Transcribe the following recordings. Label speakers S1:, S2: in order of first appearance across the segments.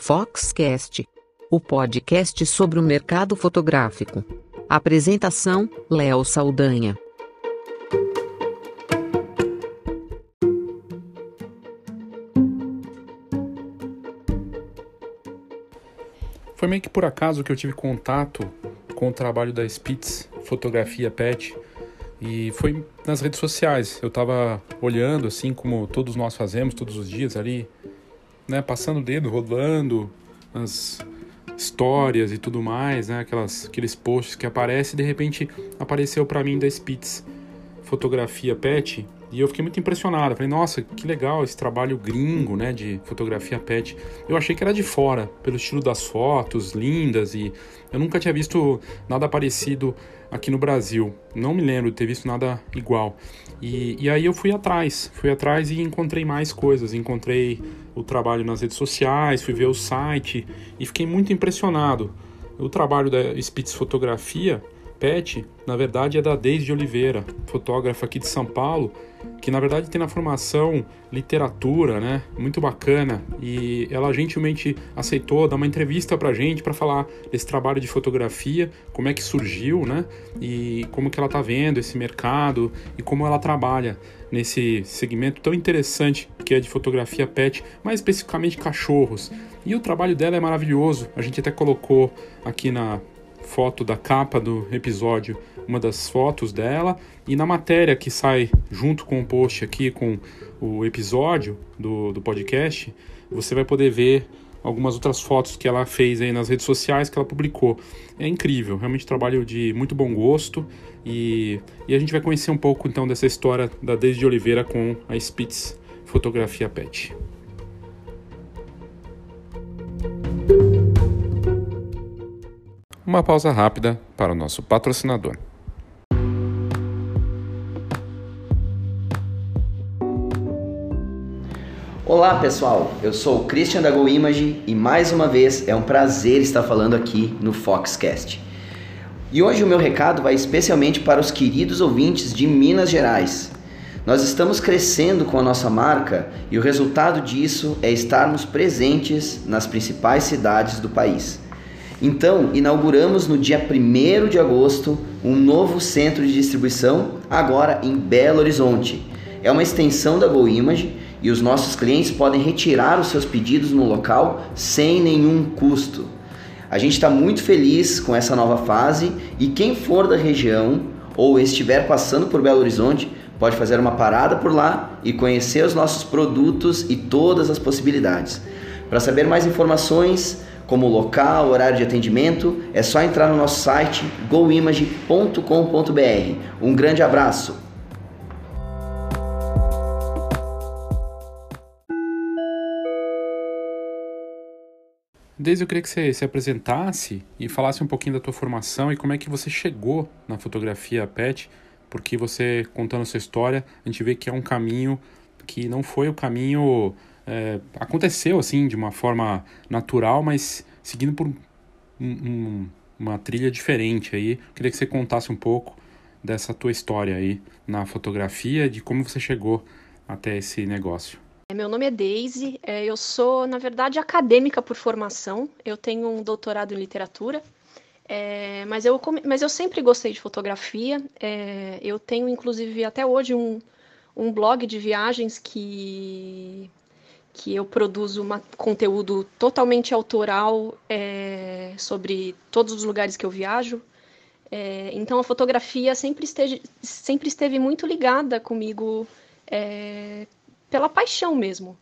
S1: Foxcast, o podcast sobre o mercado fotográfico. Apresentação: Léo Saldanha.
S2: Foi meio que por acaso que eu tive contato com o trabalho da Spitz Fotografia Pet e foi nas redes sociais. Eu tava olhando assim como todos nós fazemos todos os dias ali né, passando o dedo, rodando as histórias e tudo mais, né, aquelas, aqueles posts que aparecem, de repente apareceu para mim da Spitz fotografia pet e eu fiquei muito impressionado. Falei, nossa, que legal esse trabalho gringo, né, de fotografia pet. Eu achei que era de fora, pelo estilo das fotos, lindas e eu nunca tinha visto nada parecido aqui no Brasil. Não me lembro de ter visto nada igual. E, e aí eu fui atrás, fui atrás e encontrei mais coisas. Encontrei o trabalho nas redes sociais, fui ver o site e fiquei muito impressionado. O trabalho da Spitz Fotografia Pet, na verdade, é da Deise Oliveira, fotógrafa aqui de São Paulo, que na verdade tem na formação literatura, né? Muito bacana. E ela gentilmente aceitou dar uma entrevista pra gente para falar desse trabalho de fotografia, como é que surgiu, né? E como que ela tá vendo esse mercado e como ela trabalha nesse segmento tão interessante que é de fotografia pet, mais especificamente cachorros. E o trabalho dela é maravilhoso. A gente até colocou aqui na foto da capa do episódio, uma das fotos dela, e na matéria que sai junto com o post aqui, com o episódio do, do podcast, você vai poder ver algumas outras fotos que ela fez aí nas redes sociais que ela publicou. É incrível, realmente trabalho de muito bom gosto e, e a gente vai conhecer um pouco então dessa história da Desde Oliveira com a Spitz Fotografia Pet. Uma pausa rápida para o nosso patrocinador.
S3: Olá pessoal, eu sou o Christian da Go Image e mais uma vez é um prazer estar falando aqui no Foxcast. E hoje o meu recado vai especialmente para os queridos ouvintes de Minas Gerais. Nós estamos crescendo com a nossa marca e o resultado disso é estarmos presentes nas principais cidades do país. Então, inauguramos no dia 1 de agosto um novo centro de distribuição, agora em Belo Horizonte. É uma extensão da GoImage e os nossos clientes podem retirar os seus pedidos no local sem nenhum custo. A gente está muito feliz com essa nova fase e quem for da região ou estiver passando por Belo Horizonte pode fazer uma parada por lá e conhecer os nossos produtos e todas as possibilidades. Para saber mais informações, como local, horário de atendimento, é só entrar no nosso site goimage.com.br. Um grande abraço!
S2: Desde eu queria que você se apresentasse e falasse um pouquinho da tua formação e como é que você chegou na fotografia PET, porque você contando a sua história, a gente vê que é um caminho que não foi o caminho é, aconteceu assim de uma forma natural, mas seguindo por um, um, uma trilha diferente aí. Queria que você contasse um pouco dessa tua história aí na fotografia, de como você chegou até esse negócio.
S4: É, meu nome é Daisy, é, eu sou, na verdade, acadêmica por formação, eu tenho um doutorado em literatura, é, mas, eu, mas eu sempre gostei de fotografia, eu tenho, inclusive, até hoje um, um blog de viagens que que eu produzo um conteúdo totalmente autoral é, sobre todos os lugares que eu viajo. É, então a fotografia sempre, esteve, sempre esteve muito ligada comigo é, pela paixão mesmo.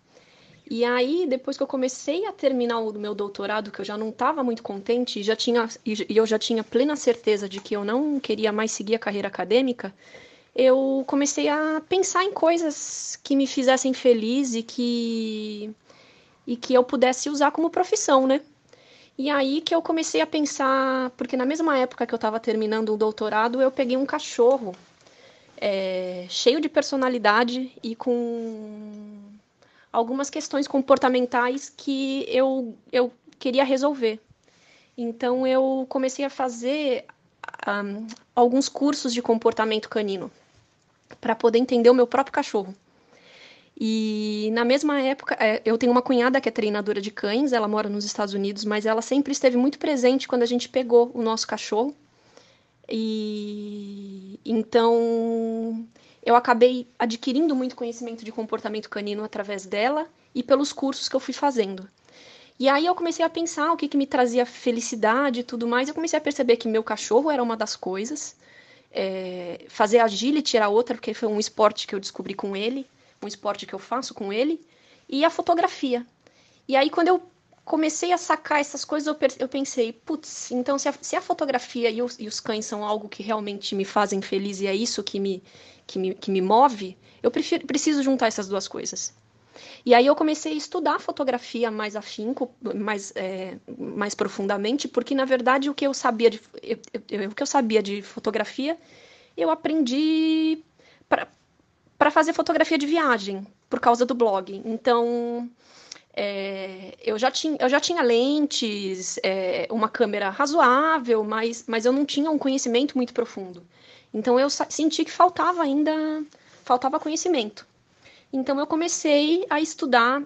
S4: E aí, depois que eu comecei a terminar o meu doutorado, que eu já não estava muito contente, já tinha, e eu já tinha plena certeza de que eu não queria mais seguir a carreira acadêmica, eu comecei a pensar em coisas que me fizessem feliz e que e que eu pudesse usar como profissão, né? E aí que eu comecei a pensar, porque na mesma época que eu estava terminando o doutorado, eu peguei um cachorro é, cheio de personalidade e com algumas questões comportamentais que eu, eu queria resolver. Então eu comecei a fazer um, alguns cursos de comportamento canino para poder entender o meu próprio cachorro. E na mesma época, é, eu tenho uma cunhada que é treinadora de cães, ela mora nos Estados Unidos, mas ela sempre esteve muito presente quando a gente pegou o nosso cachorro. E então eu acabei adquirindo muito conhecimento de comportamento canino através dela e pelos cursos que eu fui fazendo. E aí eu comecei a pensar o que, que me trazia felicidade e tudo mais. Eu comecei a perceber que meu cachorro era uma das coisas. É, fazer agility era outra, porque foi um esporte que eu descobri com ele um esporte que eu faço com ele, e a fotografia. E aí, quando eu comecei a sacar essas coisas, eu, eu pensei, putz, então se a, se a fotografia e os, e os, cães são algo que realmente me fazem feliz e é isso que me, que me, que me move, eu prefiro, preciso juntar essas duas coisas. E aí eu comecei a estudar fotografia mais afinco, mais, é, mais profundamente, porque na verdade o que eu sabia de, eu, eu, o que eu sabia de fotografia, eu aprendi para fazer fotografia de viagem, por causa do blog. Então, é, eu, já tinha, eu já tinha lentes, é, uma câmera razoável, mas, mas eu não tinha um conhecimento muito profundo. Então, eu senti que faltava ainda, faltava conhecimento. Então, eu comecei a estudar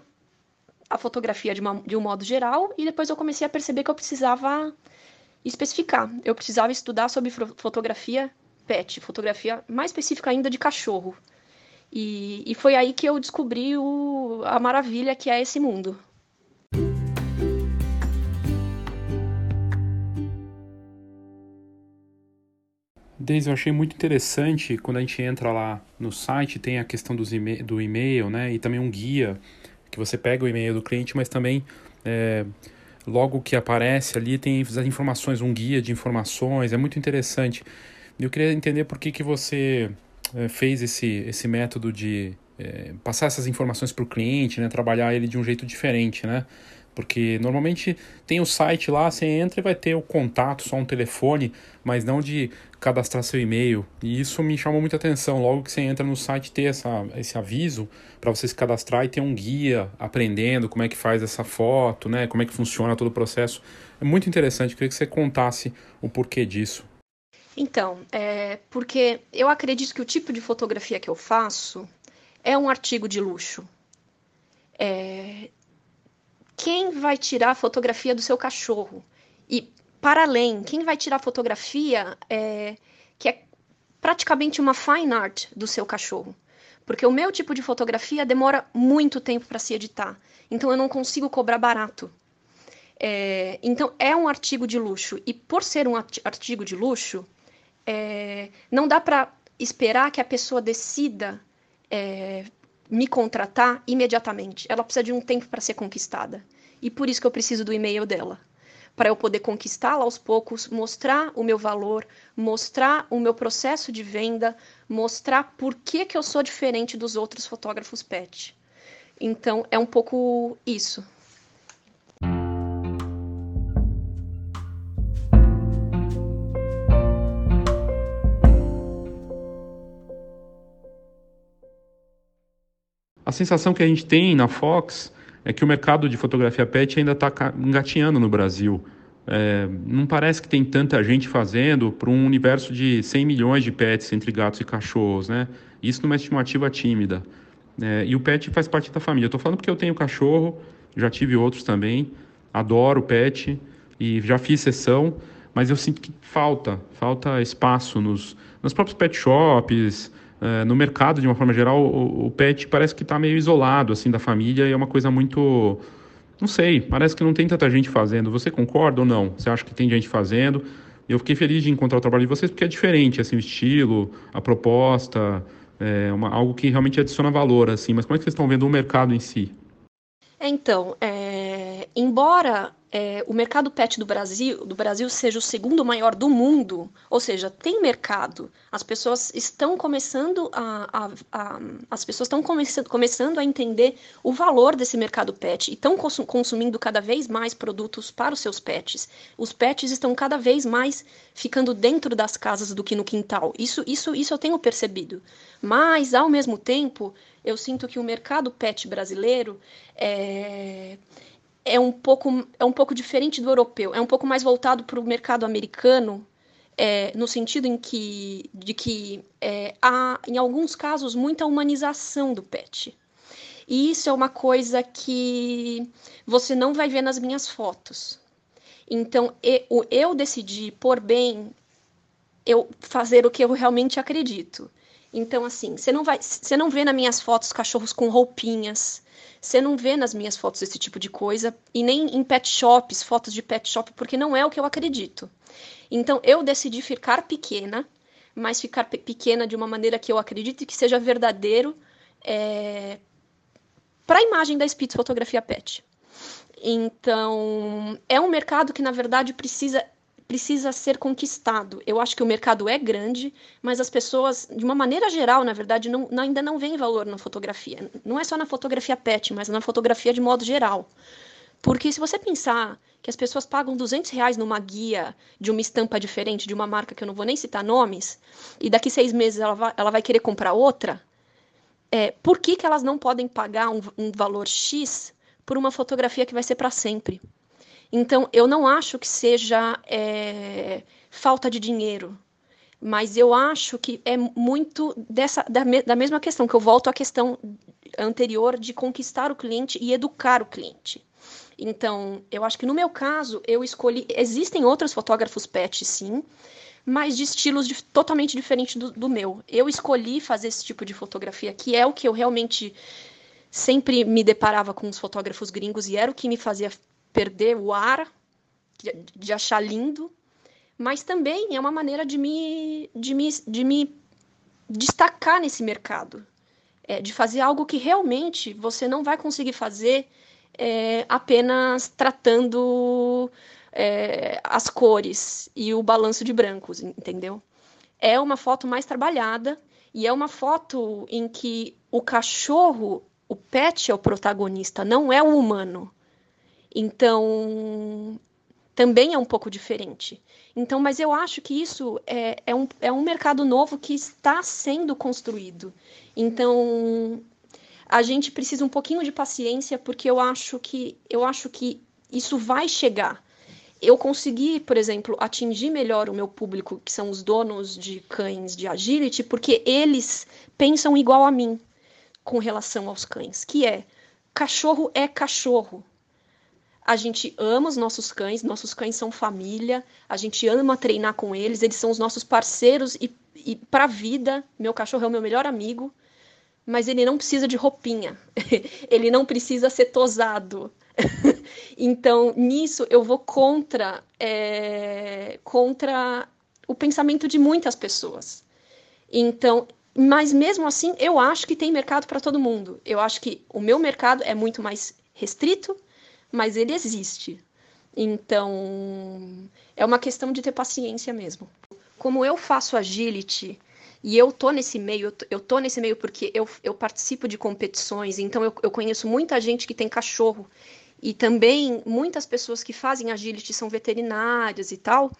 S4: a fotografia de, uma, de um modo geral e depois eu comecei a perceber que eu precisava especificar. Eu precisava estudar sobre fotografia pet, fotografia mais específica ainda de cachorro. E, e foi aí que eu descobri o, a maravilha que é esse mundo.
S2: Deise, eu achei muito interessante quando a gente entra lá no site, tem a questão dos do e-mail, né? E também um guia, que você pega o e-mail do cliente, mas também é, logo que aparece ali tem as informações, um guia de informações, é muito interessante. Eu queria entender por que, que você é, fez esse, esse método de é, passar essas informações para o cliente, né, trabalhar ele de um jeito diferente, né? Porque normalmente tem o site lá, você entra e vai ter o contato, só um telefone, mas não de cadastrar seu e-mail. E isso me chamou muita atenção. Logo que você entra no site, ter essa, esse aviso para você se cadastrar e ter um guia aprendendo como é que faz essa foto, né? Como é que funciona todo o processo. É muito interessante. Eu queria que você contasse o porquê disso.
S4: Então, é porque eu acredito que o tipo de fotografia que eu faço é um artigo de luxo. É... Quem vai tirar a fotografia do seu cachorro? E, para além, quem vai tirar a fotografia é... que é praticamente uma fine art do seu cachorro? Porque o meu tipo de fotografia demora muito tempo para se editar. Então, eu não consigo cobrar barato. É... Então, é um artigo de luxo. E por ser um artigo de luxo, é, não dá para esperar que a pessoa decida é, me contratar imediatamente. Ela precisa de um tempo para ser conquistada. E por isso que eu preciso do e-mail dela. Para eu poder conquistá-la aos poucos, mostrar o meu valor, mostrar o meu processo de venda, mostrar por que, que eu sou diferente dos outros fotógrafos pet. Então, é um pouco isso.
S2: A sensação que a gente tem na Fox é que o mercado de fotografia pet ainda está engatinhando no Brasil. É, não parece que tem tanta gente fazendo para um universo de 100 milhões de pets entre gatos e cachorros, né? Isso numa estimativa tímida. É, e o pet faz parte da família. Estou falando porque eu tenho cachorro, já tive outros também, adoro pet e já fiz sessão, mas eu sinto que falta, falta espaço nos, nos próprios pet shops, é, no mercado, de uma forma geral, o, o pet parece que está meio isolado assim da família e é uma coisa muito. Não sei, parece que não tem tanta gente fazendo. Você concorda ou não? Você acha que tem gente fazendo? Eu fiquei feliz de encontrar o trabalho de vocês porque é diferente, assim, o estilo, a proposta, é uma, algo que realmente adiciona valor, assim. Mas como é que vocês estão vendo o mercado em si?
S4: Então, é, embora é, o mercado pet do Brasil, do Brasil seja o segundo maior do mundo, ou seja, tem mercado. As pessoas estão começando a, a, a as pessoas estão começando, começando a entender o valor desse mercado pet e estão consumindo cada vez mais produtos para os seus pets. Os pets estão cada vez mais ficando dentro das casas do que no quintal. Isso, isso, isso eu tenho percebido. Mas ao mesmo tempo, eu sinto que o mercado pet brasileiro é é um pouco, é um pouco diferente do europeu, é um pouco mais voltado para o mercado americano, é, no sentido em que, de que é, há, em alguns casos, muita humanização do pet. E isso é uma coisa que você não vai ver nas minhas fotos. Então, eu, eu decidi, por bem, eu fazer o que eu realmente acredito. Então, assim, você não vai, você não vê nas minhas fotos cachorros com roupinhas, você não vê nas minhas fotos esse tipo de coisa, e nem em pet shops, fotos de pet shop, porque não é o que eu acredito. Então, eu decidi ficar pequena, mas ficar pequena de uma maneira que eu acredito que seja verdadeiro é, para a imagem da Spitz Fotografia Pet. Então, é um mercado que, na verdade, precisa precisa ser conquistado. Eu acho que o mercado é grande, mas as pessoas, de uma maneira geral, na verdade, não, ainda não veem valor na fotografia. Não é só na fotografia pet, mas na fotografia de modo geral. Porque se você pensar que as pessoas pagam 200 reais numa guia de uma estampa diferente, de uma marca que eu não vou nem citar nomes, e daqui seis meses ela vai, ela vai querer comprar outra, é, por que, que elas não podem pagar um, um valor X por uma fotografia que vai ser para sempre? Então, eu não acho que seja é, falta de dinheiro, mas eu acho que é muito dessa da, da mesma questão, que eu volto à questão anterior de conquistar o cliente e educar o cliente. Então, eu acho que no meu caso, eu escolhi. Existem outros fotógrafos pet, sim, mas de estilos de, totalmente diferentes do, do, meu. Eu escolhi fazer esse tipo de fotografia, que é o que eu realmente sempre me deparava com os fotógrafos gringos e era o que me fazia perder o ar, de, achar lindo, mas também é uma maneira de me, de me, de me destacar nesse mercado, é, de fazer algo que realmente você não vai conseguir fazer é, apenas tratando é, as cores e o balanço de brancos, entendeu? É uma foto mais trabalhada e é uma foto em que o cachorro, o pet é o protagonista, não é o humano. Então, também é um pouco diferente. Então, mas eu acho que isso é, é, um, é um mercado novo que está sendo construído. Então, a gente precisa um pouquinho de paciência, porque eu acho que eu acho que isso vai chegar. Eu consegui, por exemplo, atingir melhor o meu público, que são os donos de cães de agility, porque eles pensam igual a mim com relação aos cães, que é cachorro é cachorro. A gente ama os nossos cães, nossos cães são família, a gente ama treinar com eles, eles são os nossos parceiros e, e para a vida, meu cachorro é o meu melhor amigo, mas ele não precisa de roupinha, ele não precisa ser tosado. então, nisso eu vou contra, é, contra o pensamento de muitas pessoas. Então, mas mesmo assim, eu acho que tem mercado para todo mundo. Eu acho que o meu mercado é muito mais restrito mas ele existe. Então, é uma questão de ter paciência mesmo. Como eu faço agility e eu tô nesse meio, eu tô nesse meio porque eu, eu participo de competições, então eu, eu conheço muita gente que tem cachorro e também muitas pessoas que fazem agility são veterinárias e tal.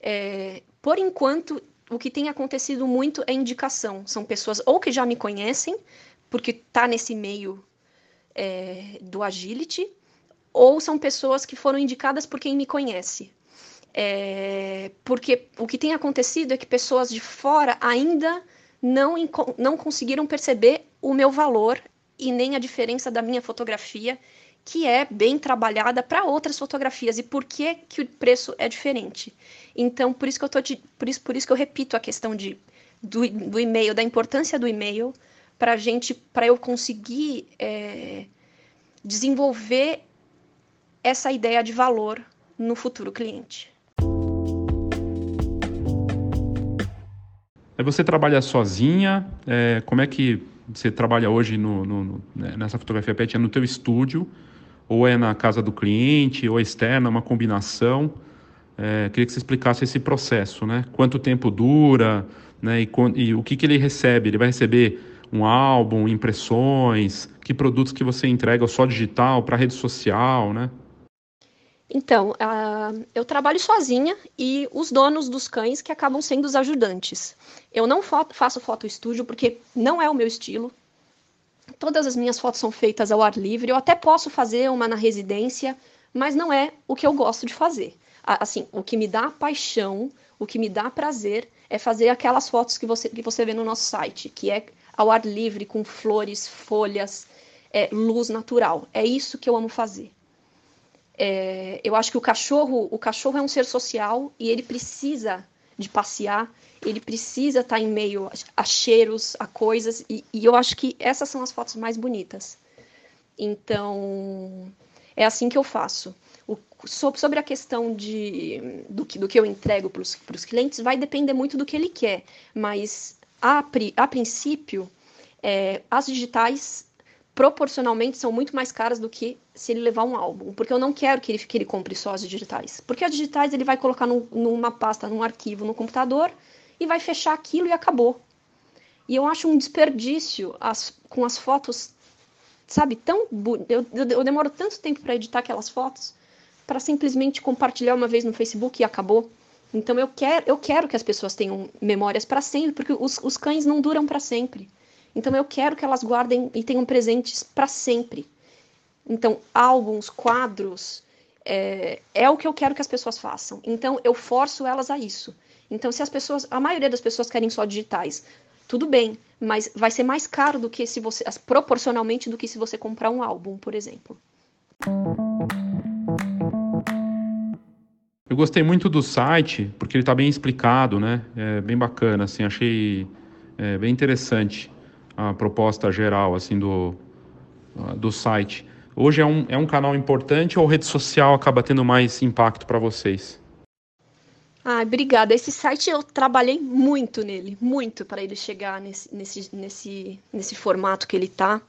S4: É, por enquanto, o que tem acontecido muito é indicação. São pessoas ou que já me conhecem, porque tá nesse meio é, do agility, ou são pessoas que foram indicadas por quem me conhece. É, porque o que tem acontecido é que pessoas de fora ainda não, não conseguiram perceber o meu valor e nem a diferença da minha fotografia, que é bem trabalhada para outras fotografias e por que, que o preço é diferente. Então, por isso que eu tô de, por isso, por isso que eu repito a questão de, do, do e-mail, da importância do e-mail para gente, para eu conseguir é, desenvolver essa ideia de valor no futuro cliente.
S2: Você trabalha sozinha? É, como é que você trabalha hoje no, no, né, nessa fotografia pet? É no teu estúdio? Ou é na casa do cliente? Ou é externa? Uma combinação? É, queria que você explicasse esse processo, né? Quanto tempo dura? Né? E, e o que, que ele recebe? Ele vai receber um álbum, impressões? Que produtos que você entrega só digital para rede social, né?
S4: Então, uh, eu trabalho sozinha e os donos dos cães que acabam sendo os ajudantes. Eu não faço foto estúdio porque não é o meu estilo. Todas as minhas fotos são feitas ao ar livre. Eu até posso fazer uma na residência, mas não é o que eu gosto de fazer. Assim, o que me dá paixão, o que me dá prazer é fazer aquelas fotos que você, que você vê no nosso site, que é ao ar livre, com flores, folhas, é luz natural. É isso que eu amo fazer. É, eu acho que o cachorro, o cachorro é um ser social e ele precisa de passear, ele precisa estar em meio a, cheiros, a coisas, e, e, eu acho que essas são as fotos mais bonitas. Então, é assim que eu faço. O, sobre a questão de, do, que, do que eu entrego para os clientes, vai depender muito do que ele quer, mas a, a princípio, é, as digitais proporcionalmente são muito mais caras do que se ele levar um álbum, porque eu não quero que ele, que ele compre só as digitais, porque as digitais ele vai colocar num, numa pasta, num arquivo no computador e vai fechar aquilo e acabou. E eu acho um desperdício as, com as fotos, sabe, tão eu, eu, eu demoro tanto tempo para editar aquelas fotos para simplesmente compartilhar uma vez no Facebook e acabou. Então eu quero, eu quero que as pessoas tenham memórias para sempre, porque os, os cães não duram para sempre. Então eu quero que elas guardem e tenham presentes para sempre. Então, álbuns, quadros, é, é, o que eu quero que as pessoas façam. Então, eu forço elas a isso. Então, se as pessoas, a maioria das pessoas querem só digitais, tudo bem, mas vai ser mais caro do que se você, proporcionalmente, do que se você comprar um álbum, por exemplo.
S2: Eu gostei muito do site, porque ele está bem explicado, né? É bem bacana, assim, achei é, bem interessante a proposta geral assim do, do site. Hoje é um, é um canal importante ou rede social acaba tendo mais impacto para vocês?
S4: Ah, obrigada. Esse site eu trabalhei muito nele, muito para ele chegar nesse, nesse, nesse, nesse formato que ele está.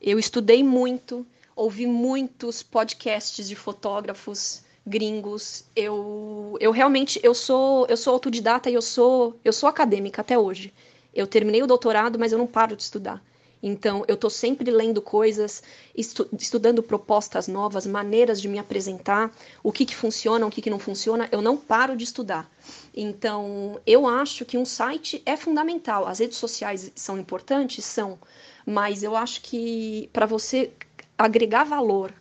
S4: Eu estudei muito, ouvi muitos podcasts de fotógrafos gringos. Eu, eu realmente eu sou eu sou autodidata e eu sou eu sou acadêmica até hoje. Eu terminei o doutorado, mas eu não paro de estudar. Então, eu estou sempre lendo coisas, estu estudando propostas novas, maneiras de me apresentar, o que, que funciona, o que, que não funciona. Eu não paro de estudar. Então, eu acho que um site é fundamental. As redes sociais são importantes? São. Mas eu acho que para você agregar valor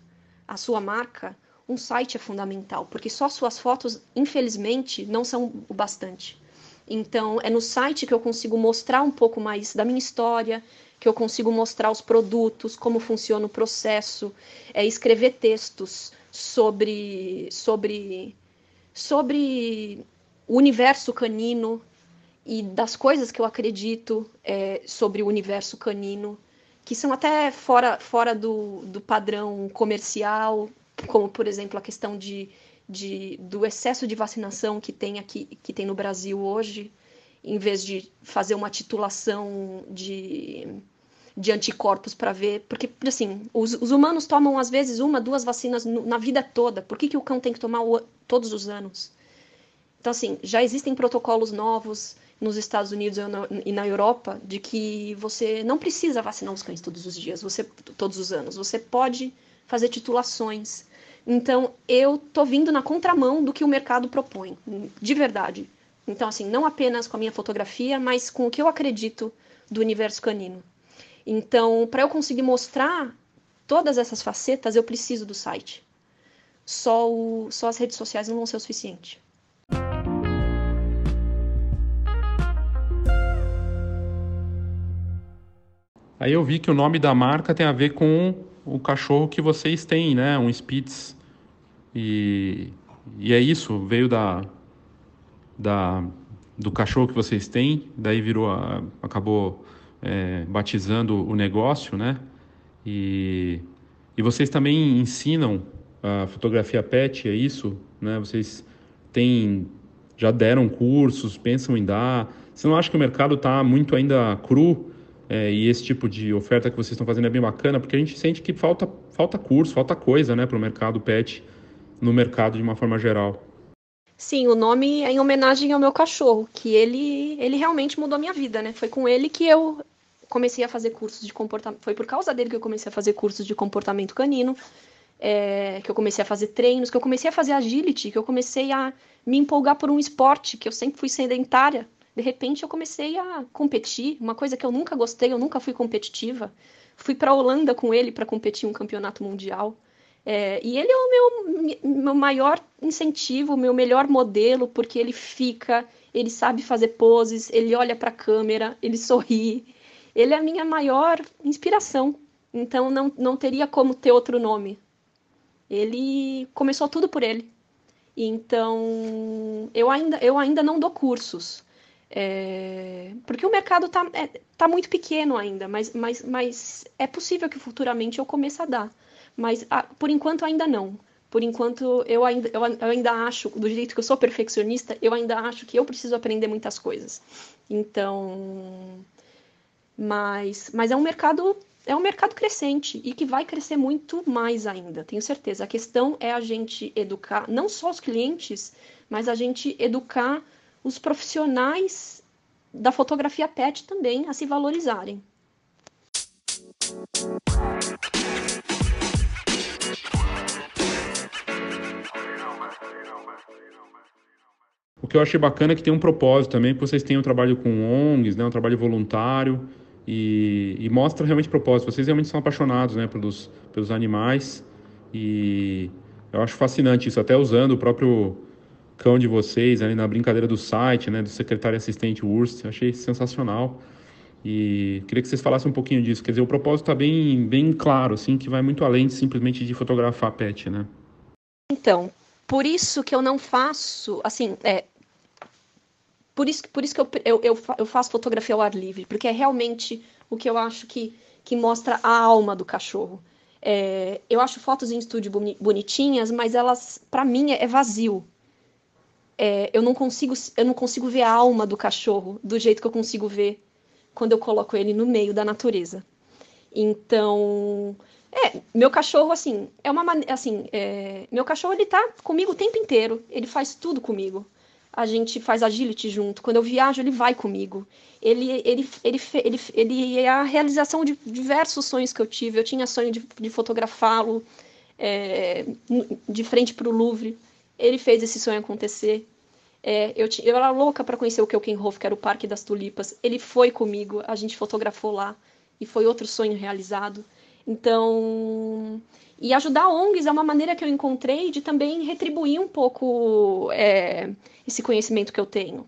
S4: à sua marca, um site é fundamental, porque só suas fotos, infelizmente, não são o bastante. Então, é no site que eu consigo mostrar um pouco mais da minha história, que eu consigo mostrar os produtos, como funciona o processo, é escrever textos sobre sobre sobre o universo canino e das coisas que eu acredito é, sobre o universo canino, que são até fora, fora do, do padrão comercial, como por exemplo a questão de de, do excesso de vacinação que tem aqui, que tem no Brasil hoje, em vez de fazer uma titulação de, de anticorpos para ver, porque assim, os, os, humanos tomam às vezes uma, duas vacinas no, na vida toda. Por que, que o cão tem que tomar o, todos os anos? Então assim, já existem protocolos novos nos Estados Unidos e na Europa de que você não precisa vacinar os cães todos os dias, você todos os anos. Você pode fazer titulações então, eu tô vindo na contramão do que o mercado propõe, de verdade. Então, assim, não apenas com a minha fotografia, mas com o que eu acredito do universo canino. Então, para eu conseguir mostrar todas essas facetas, eu preciso do site. Só, o, só as redes sociais não vão ser o suficiente.
S2: Aí eu vi que o nome da marca tem a ver com o cachorro que vocês têm, né? Um Spitz. E, e é isso, veio da, da, do cachorro que vocês têm, daí virou, a, acabou é, batizando o negócio, né? E, e vocês também ensinam a fotografia pet, é isso? Né? Vocês têm, já deram cursos, pensam em dar? Você não acha que o mercado está muito ainda cru? É, e esse tipo de oferta que vocês estão fazendo é bem bacana, porque a gente sente que falta, falta curso, falta coisa né, para o mercado pet no mercado de uma forma geral.
S4: Sim, o nome é em homenagem ao meu cachorro, que ele, ele realmente mudou a minha vida, né? Foi com ele que eu comecei a fazer cursos de comportamento. Foi por causa dele que eu comecei a fazer cursos de comportamento canino, é, que eu comecei a fazer treinos, que eu comecei a fazer agility, que eu comecei a me empolgar por um esporte, que eu sempre fui sedentária. De repente eu comecei a competir, uma coisa que eu nunca gostei, eu nunca fui competitiva. Fui para a Holanda com ele para competir um campeonato mundial. É, e ele é o meu, meu maior incentivo, o meu melhor modelo, porque ele fica, ele sabe fazer poses, ele olha para a câmera, ele sorri. Ele é a minha maior inspiração. então não, não teria como ter outro nome. Ele começou tudo por ele. Então, eu ainda, eu ainda não dou cursos. É, porque o mercado está é, tá muito pequeno ainda, mas, mas, mas é possível que futuramente eu comece a dar. Mas ah, por enquanto ainda não. Por enquanto eu ainda, eu, eu ainda acho, do jeito que eu sou perfeccionista, eu ainda acho que eu preciso aprender muitas coisas. Então, mas, mas é um mercado é um mercado crescente e que vai crescer muito mais ainda, tenho certeza. A questão é a gente educar não só os clientes, mas a gente educar os profissionais da fotografia pet também a se valorizarem.
S2: O que eu achei bacana é que tem um propósito também, que vocês têm um trabalho com ONGs, né, um trabalho voluntário, e, e mostra realmente propósito. Vocês realmente são apaixonados né, pelos, pelos animais e eu acho fascinante isso, até usando o próprio cão de vocês ali na brincadeira do site, né, do secretário assistente Urst, achei sensacional. E queria que vocês falassem um pouquinho disso. Quer dizer, o propósito está bem, bem claro, assim, que vai muito além de simplesmente de fotografar pet, né?
S4: Então, por isso que eu não faço, assim, é, por isso, por isso que eu, eu, eu, eu faço fotografia ao ar livre, porque é realmente o que eu acho que, que mostra a alma do cachorro. É, eu acho fotos em estúdio bonitinhas, mas elas, para mim, é vazio. É, eu não consigo, eu não consigo ver a alma do cachorro do jeito que eu consigo ver quando eu coloco ele no meio da natureza. Então, é, meu cachorro assim é uma assim, é, meu cachorro ele tá comigo o tempo inteiro. Ele faz tudo comigo a gente faz agility junto. Quando eu viajo, ele vai comigo. Ele, ele, ele, ele, ele é a realização de diversos sonhos que eu tive. Eu tinha sonho de, de fotografá-lo é, de frente para o Louvre. Ele fez esse sonho acontecer. É, eu, eu era louca para conhecer o Keukenhof, que era o Parque das Tulipas. Ele foi comigo, a gente fotografou lá e foi outro sonho realizado. Então, e ajudar ONGs é uma maneira que eu encontrei de também retribuir um pouco é, esse conhecimento que eu tenho.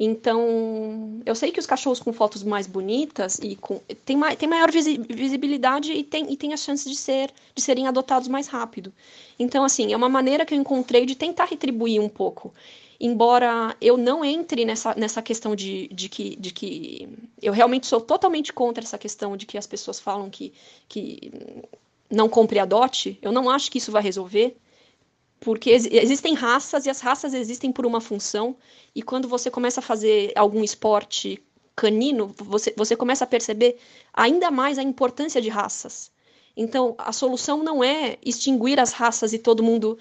S4: Então, eu sei que os cachorros com fotos mais bonitas e com tem, tem maior visibilidade e tem, e tem a chance de, ser, de serem adotados mais rápido. Então, assim, é uma maneira que eu encontrei de tentar retribuir um pouco. Embora eu não entre nessa, nessa questão de, de, que, de que. Eu realmente sou totalmente contra essa questão de que as pessoas falam que, que não compre e adote, eu não acho que isso vai resolver, porque ex existem raças e as raças existem por uma função, e quando você começa a fazer algum esporte canino, você, você começa a perceber ainda mais a importância de raças. Então, a solução não é extinguir as raças e todo mundo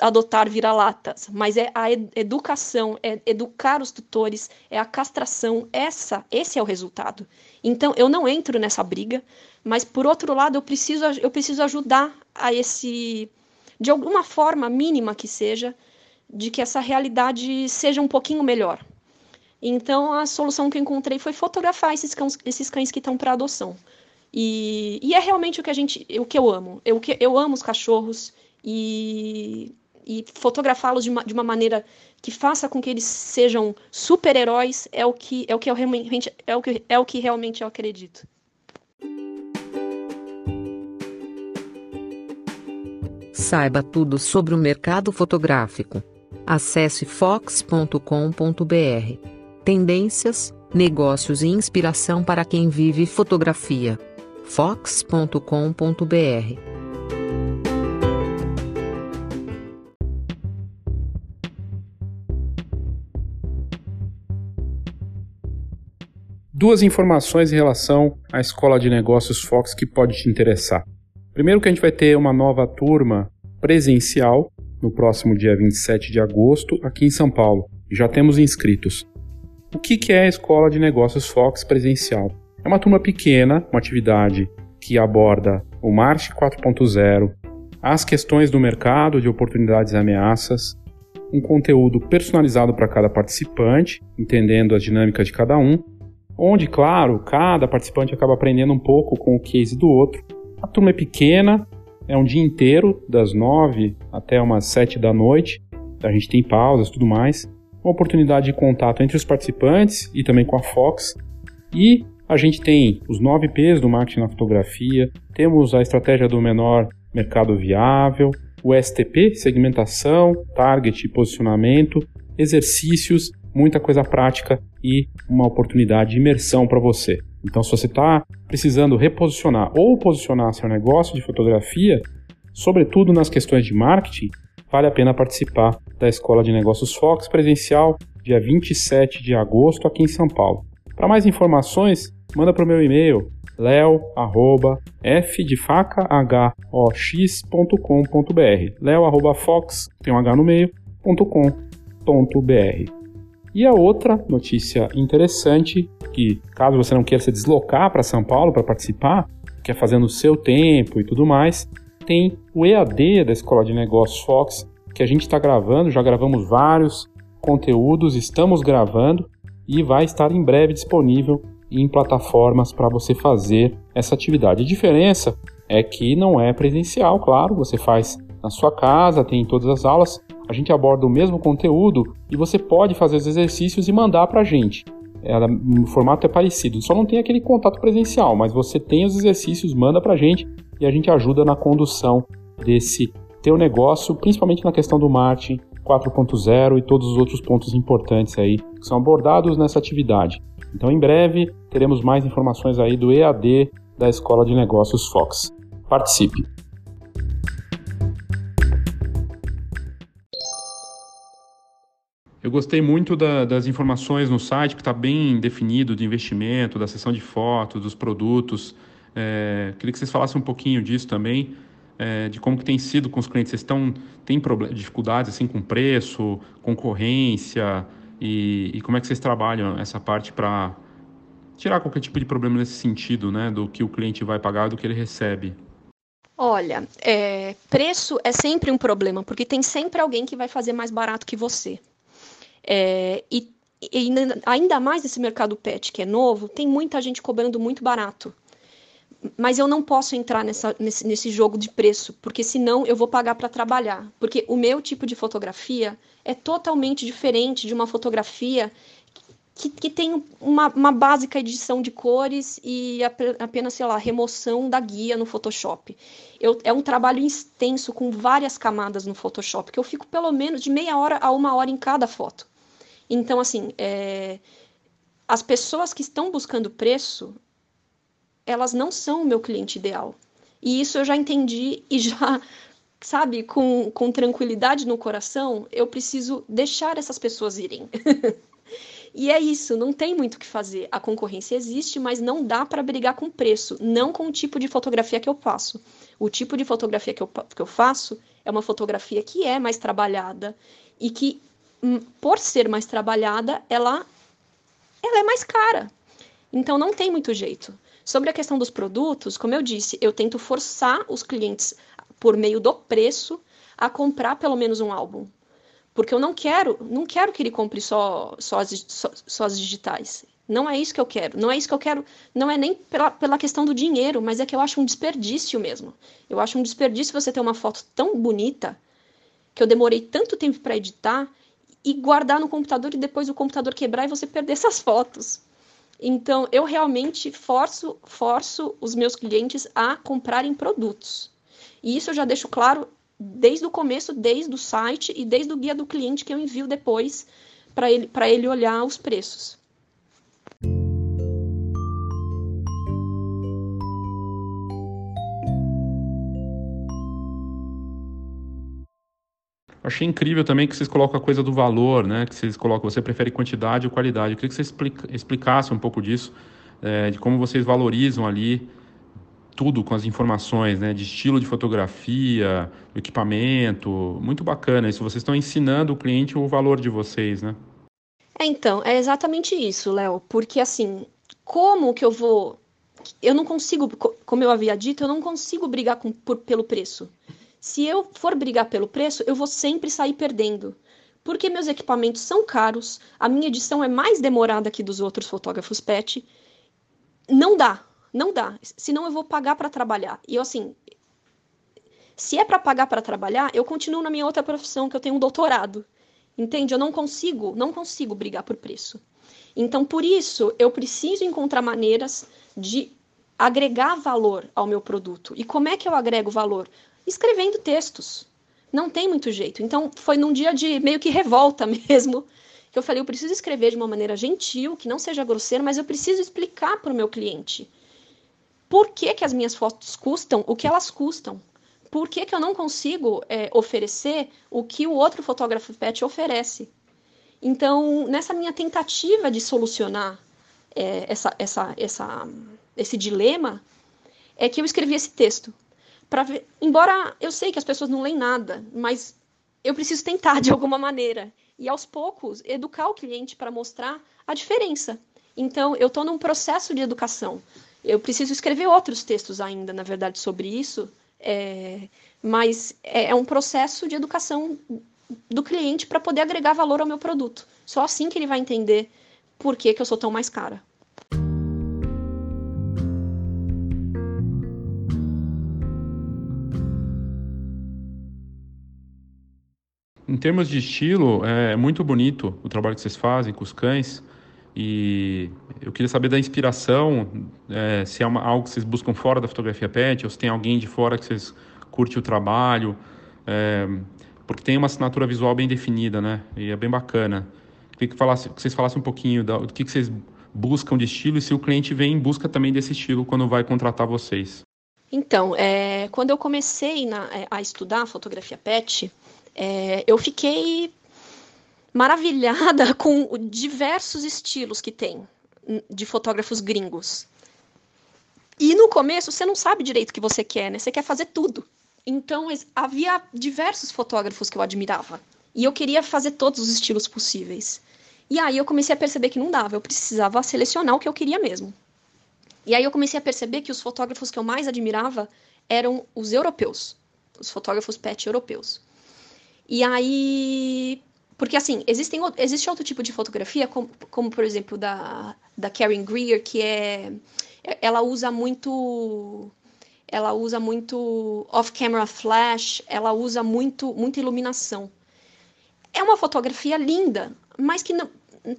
S4: adotar vira-latas, mas é a ed educação, é educar os tutores, é a castração, essa, esse é o resultado. Então, eu não entro nessa briga, mas por outro lado, eu preciso, eu preciso ajudar a esse, de alguma forma mínima que seja, de que essa realidade seja um pouquinho melhor. Então, a solução que eu encontrei foi fotografar esses cães, esses cães que estão para adoção. E, e, é realmente o que a gente, o que eu amo. Eu, eu amo os cachorros e, e fotografá-los de uma, de uma maneira que faça com que eles sejam super-heróis é o que é o que eu realmente é o que é o que realmente eu acredito.
S1: Saiba tudo sobre o mercado fotográfico. Acesse fox.com.br. Tendências, negócios e inspiração para quem vive fotografia. fox.com.br.
S2: Duas informações em relação à Escola de Negócios Fox que pode te interessar. Primeiro que a gente vai ter uma nova turma presencial no próximo dia 27 de agosto aqui em São Paulo. Já temos inscritos. O que é a Escola de Negócios Fox presencial? É uma turma pequena, uma atividade que aborda o March 4.0, as questões do mercado de oportunidades e ameaças, um conteúdo personalizado para cada participante, entendendo as dinâmicas de cada um, onde, claro, cada participante acaba aprendendo um pouco com o case do outro a turma é pequena, é um dia inteiro, das nove até umas sete da noite. A gente tem pausas tudo mais. Uma oportunidade de contato entre os participantes e também com a Fox. E a gente tem os nove P's do marketing na fotografia, temos a estratégia do menor mercado viável, o STP, segmentação, target posicionamento, exercícios, muita coisa prática e uma oportunidade de imersão para você. Então, se você está precisando reposicionar ou posicionar seu negócio de fotografia, sobretudo nas questões de marketing, vale a pena participar da Escola de Negócios Fox presencial, dia 27 de agosto, aqui em São Paulo. Para mais informações, manda para o meu e-mail leo@f de faca h o x.com.br. leo@fox tem um h no meio .com.br. E a outra notícia interessante que caso você não queira se deslocar para São Paulo para participar, quer fazer no seu tempo e tudo mais, tem o EAD da Escola de Negócios Fox que a gente está gravando, já gravamos vários conteúdos, estamos gravando e vai estar em breve disponível em plataformas para você fazer essa atividade. A diferença é que não é presencial, claro, você faz na sua casa, tem em todas as aulas, a gente aborda o mesmo conteúdo e você pode fazer os exercícios e mandar para a gente. Ela, o formato é parecido, só não tem aquele contato presencial, mas você tem os exercícios, manda para a gente e a gente ajuda na condução desse teu negócio, principalmente na questão do marketing 4.0 e todos os outros pontos importantes aí que são abordados nessa atividade. Então, em breve, teremos mais informações aí do EAD da Escola de Negócios Fox. Participe! Eu gostei muito da, das informações no site, que está bem definido de investimento, da sessão de fotos, dos produtos. É, queria que vocês falassem um pouquinho disso também, é, de como que tem sido com os clientes. Vocês estão, têm dificuldades assim com preço, concorrência, e, e como é que vocês trabalham essa parte para tirar qualquer tipo de problema nesse sentido, né, do que o cliente vai pagar do que ele recebe?
S4: Olha, é, preço é sempre um problema, porque tem sempre alguém que vai fazer mais barato que você. É, e, e ainda mais nesse mercado pet que é novo, tem muita gente cobrando muito barato. Mas eu não posso entrar nessa, nesse, nesse jogo de preço, porque senão eu vou pagar para trabalhar. Porque o meu tipo de fotografia é totalmente diferente de uma fotografia que, que tem uma, uma, básica edição de cores e apenas, sei lá, remoção da guia no Photoshop. Eu, é um trabalho extenso com várias camadas no Photoshop, que eu fico pelo menos de meia hora a uma hora em cada foto. Então, assim, é, as pessoas que estão buscando preço, elas não são o meu cliente ideal. E isso eu já entendi e já, sabe, com, com tranquilidade no coração, eu preciso deixar essas pessoas irem. e é isso, não tem muito o que fazer. A concorrência existe, mas não dá para brigar com preço, não com o tipo de fotografia que eu faço. O tipo de fotografia que eu, que eu faço é uma fotografia que é mais trabalhada e que por ser mais trabalhada, ela, ela é mais cara. Então não tem muito jeito. Sobre a questão dos produtos, como eu disse, eu tento forçar os clientes, por meio do preço, a comprar pelo menos um álbum. Porque eu não quero, não quero que ele compre só, só, as, só, só as digitais. Não é isso que eu quero. Não é isso que eu quero. Não é nem pela, pela questão do dinheiro, mas é que eu acho um desperdício mesmo. Eu acho um desperdício você ter uma foto tão bonita que eu demorei tanto tempo para editar e guardar no computador e depois o computador quebrar e você perder essas fotos. Então, eu realmente forço, forço os meus clientes a comprarem produtos. E isso eu já deixo claro desde o começo, desde o site e desde o guia do cliente que eu envio depois para ele, ele olhar os preços.
S2: Achei incrível também que vocês colocam a coisa do valor, né? Que vocês colocam, você prefere quantidade ou qualidade. Eu queria que você explica, explicasse um pouco disso, é, de como vocês valorizam ali tudo com as informações, né? De estilo de fotografia, equipamento, muito bacana. Isso vocês estão ensinando o cliente o valor de vocês, né?
S4: É, então, é exatamente isso, Léo. Porque assim, como que eu vou. Eu não consigo, como eu havia dito, eu não consigo brigar com, por, pelo preço. Se eu for brigar pelo preço, eu vou sempre sair perdendo. Porque meus equipamentos são caros, a minha edição é mais demorada que dos outros fotógrafos pet. Não dá, não dá. Senão eu vou pagar para trabalhar. E eu assim, se é para pagar para trabalhar, eu continuo na minha outra profissão, que eu tenho um doutorado. Entende? Eu não consigo, não consigo brigar por preço. Então, por isso, eu preciso encontrar maneiras de agregar valor ao meu produto. E como é que eu agrego valor? Escrevendo textos. Não tem muito jeito. Então, foi num dia de meio que revolta mesmo que eu falei: eu preciso escrever de uma maneira gentil, que não seja grosseira, mas eu preciso explicar para o meu cliente por que, que as minhas fotos custam o que elas custam. Por que, que eu não consigo é, oferecer o que o outro fotógrafo pet oferece? Então, nessa minha tentativa de solucionar é, essa, essa, essa, esse dilema, é que eu escrevi esse texto. Ver, embora eu sei que as pessoas não leem nada, mas eu preciso tentar de alguma maneira e aos poucos educar o cliente para mostrar a diferença. Então, eu estou num processo de educação. Eu preciso escrever outros textos ainda, na verdade, sobre isso, é, mas é, é um processo de educação do cliente para poder agregar valor ao meu produto. Só assim que ele vai entender por que, que eu sou tão mais cara.
S2: Termos de estilo, é muito bonito o trabalho que vocês fazem com os cães. E eu queria saber da inspiração, é, se é uma, algo que vocês buscam fora da fotografia pet, ou se tem alguém de fora que vocês curtem o trabalho, é, porque tem uma assinatura visual bem definida, né? E é bem bacana. Queria que, falasse, que vocês falassem um pouquinho do que, que vocês buscam de estilo e se o cliente vem em busca também desse estilo quando vai contratar vocês.
S4: Então, é, quando eu comecei na, é, a estudar fotografia pet, é, eu fiquei maravilhada com diversos estilos que tem de fotógrafos gringos. E no começo você não sabe direito o que você quer, né? Você quer fazer tudo. Então havia diversos fotógrafos que eu admirava. E eu queria fazer todos os estilos possíveis. E aí eu comecei a perceber que não dava, eu precisava selecionar o que eu queria mesmo. E aí eu comecei a perceber que os fotógrafos que eu mais admirava eram os europeus, os fotógrafos pet europeus. E aí. Porque, assim, existem, existe outro tipo de fotografia, como, como por exemplo, da, da Karen Greer, que é. Ela usa muito. Ela usa muito off-camera flash, ela usa muito, muita iluminação. É uma fotografia linda, mas que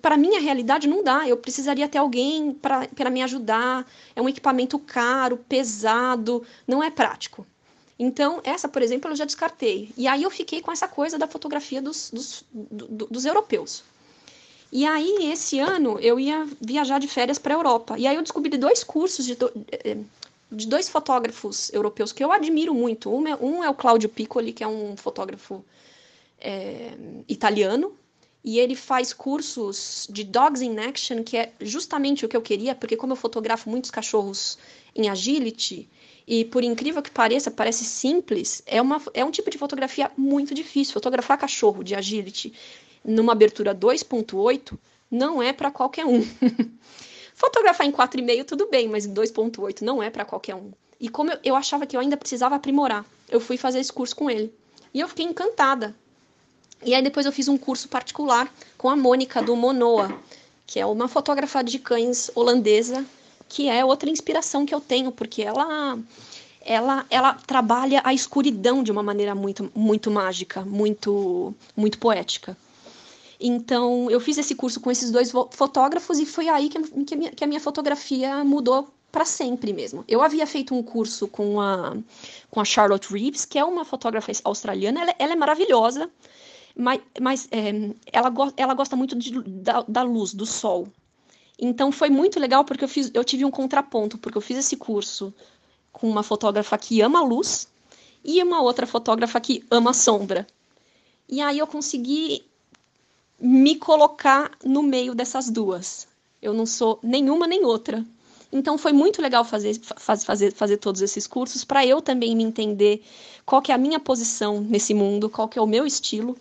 S4: para minha realidade não dá. Eu precisaria ter alguém para me ajudar. É um equipamento caro, pesado, não é prático. Então, essa, por exemplo, eu já descartei. E aí eu fiquei com essa coisa da fotografia dos, dos, do, dos europeus. E aí, esse ano, eu ia viajar de férias para a Europa. E aí eu descobri dois cursos de, do, eh, de dois fotógrafos europeus que eu admiro muito. Um é, um é o Claudio Piccoli, que é um fotógrafo é, italiano, e ele faz cursos de Dogs in Action, que é justamente o que eu queria, porque como eu fotografo muitos cachorros em agility, e por incrível que pareça, parece simples, é, uma, é um tipo de fotografia muito difícil. Fotografar cachorro de agility numa abertura 2.8 não é para qualquer um. Fotografar em 4,5 tudo bem, mas em 2.8 não é para qualquer um. E como eu, eu achava que eu ainda precisava aprimorar, eu fui fazer esse curso com ele. E eu fiquei encantada. E aí depois eu fiz um curso particular com a Mônica do Monoa, que é uma fotógrafa de cães holandesa que é outra inspiração que eu tenho, porque ela ela, ela trabalha a escuridão de uma maneira muito, muito mágica, muito, muito poética. Então, eu fiz esse curso com esses dois fotógrafos e foi aí que, que, minha, que a minha fotografia mudou para sempre mesmo. Eu havia feito um curso com a, com a Charlotte Reeves, que é uma fotógrafa australiana, ela, ela é maravilhosa, mas, mas é, ela, go, ela gosta muito de, da, da luz, do sol. Então foi muito legal porque eu, fiz, eu tive um contraponto, porque eu fiz esse curso com uma fotógrafa que ama luz e uma outra fotógrafa que ama sombra. E aí eu consegui me colocar no meio dessas duas. Eu não sou nenhuma nem outra. Então foi muito legal fazer, fazer, fazer todos esses cursos para eu também me entender qual que é a minha posição nesse mundo, qual que é o meu estilo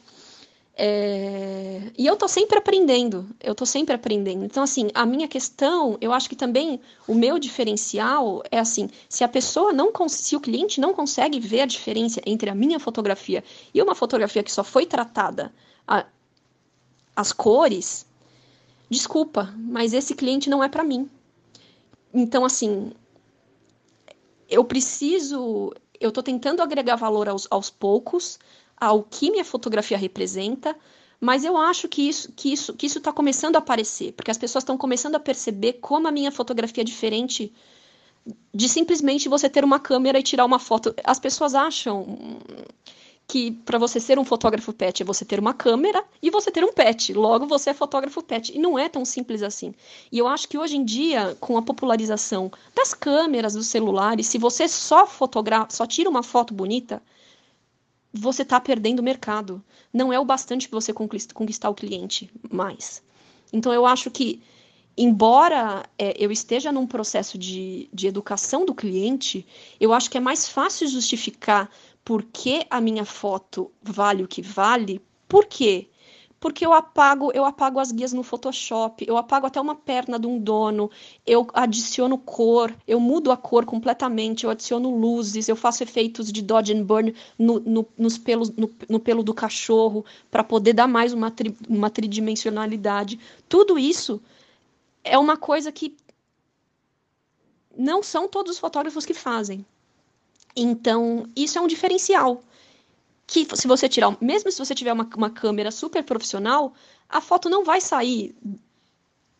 S4: é... E eu tô sempre aprendendo, eu tô sempre aprendendo. Então, assim, a minha questão, eu acho que também o meu diferencial é assim: se a pessoa não, se o cliente não consegue ver a diferença entre a minha fotografia e uma fotografia que só foi tratada a, as cores, desculpa, mas esse cliente não é para mim. Então, assim, eu preciso, eu tô tentando agregar valor aos, aos poucos, ao que minha fotografia representa, Mas eu acho que isso que isso que isso está começando a aparecer, porque as pessoas estão começando a perceber como a minha fotografia é diferente de simplesmente você ter uma câmera e tirar uma foto. As pessoas acham que para você ser um fotógrafo pet é você ter uma câmera e você ter um pet. Logo você é fotógrafo pet. E não é tão simples assim. E eu acho que hoje em dia, com a popularização das câmeras, dos celulares, se você só fotografa, só tira uma foto bonita, você está perdendo o mercado. Não é o bastante para você conquistar o cliente mais. Então eu acho que embora é, eu esteja num processo de, de educação do cliente, eu acho que é mais fácil justificar por que a minha foto vale o que vale. Por quê? Porque eu apago, eu apago as guias no Photoshop, eu apago até uma perna de um dono, eu adiciono cor, eu mudo a cor completamente, eu adiciono luzes, eu faço efeitos de dodge and burn no, no, nos pelos, no, no pelo do cachorro para poder dar mais uma, tri, uma tridimensionalidade. Tudo isso é uma coisa que não são todos os fotógrafos que fazem. Então, isso é um diferencial. Que se você tirar, mesmo se você tiver uma, uma câmera super profissional, a foto não vai sair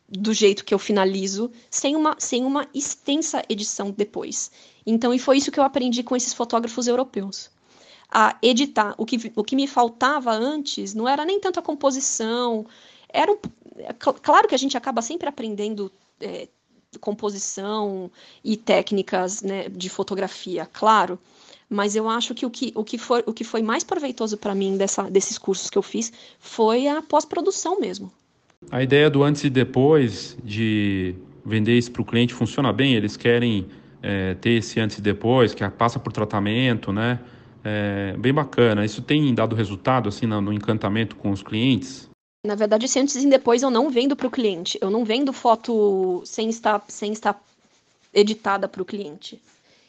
S4: do jeito que eu finalizo, sem uma, sem uma extensa edição depois. Então, e foi isso que eu aprendi com esses fotógrafos europeus. A editar. O que, o que me faltava antes não era nem tanto a composição, era um, é, claro que a gente acaba sempre aprendendo é, composição e técnicas né, de fotografia, claro. Mas eu acho que o que, o que, foi, o que foi mais proveitoso para mim dessa, desses cursos que eu fiz foi a pós-produção mesmo.
S2: A ideia do antes e depois de vender isso para o cliente funciona bem? Eles querem é, ter esse antes e depois, que passa por tratamento, né? É, bem bacana. Isso tem dado resultado assim no, no encantamento com os clientes?
S4: Na verdade, esse antes e depois eu não vendo para o cliente. Eu não vendo foto sem estar, sem estar editada para o cliente.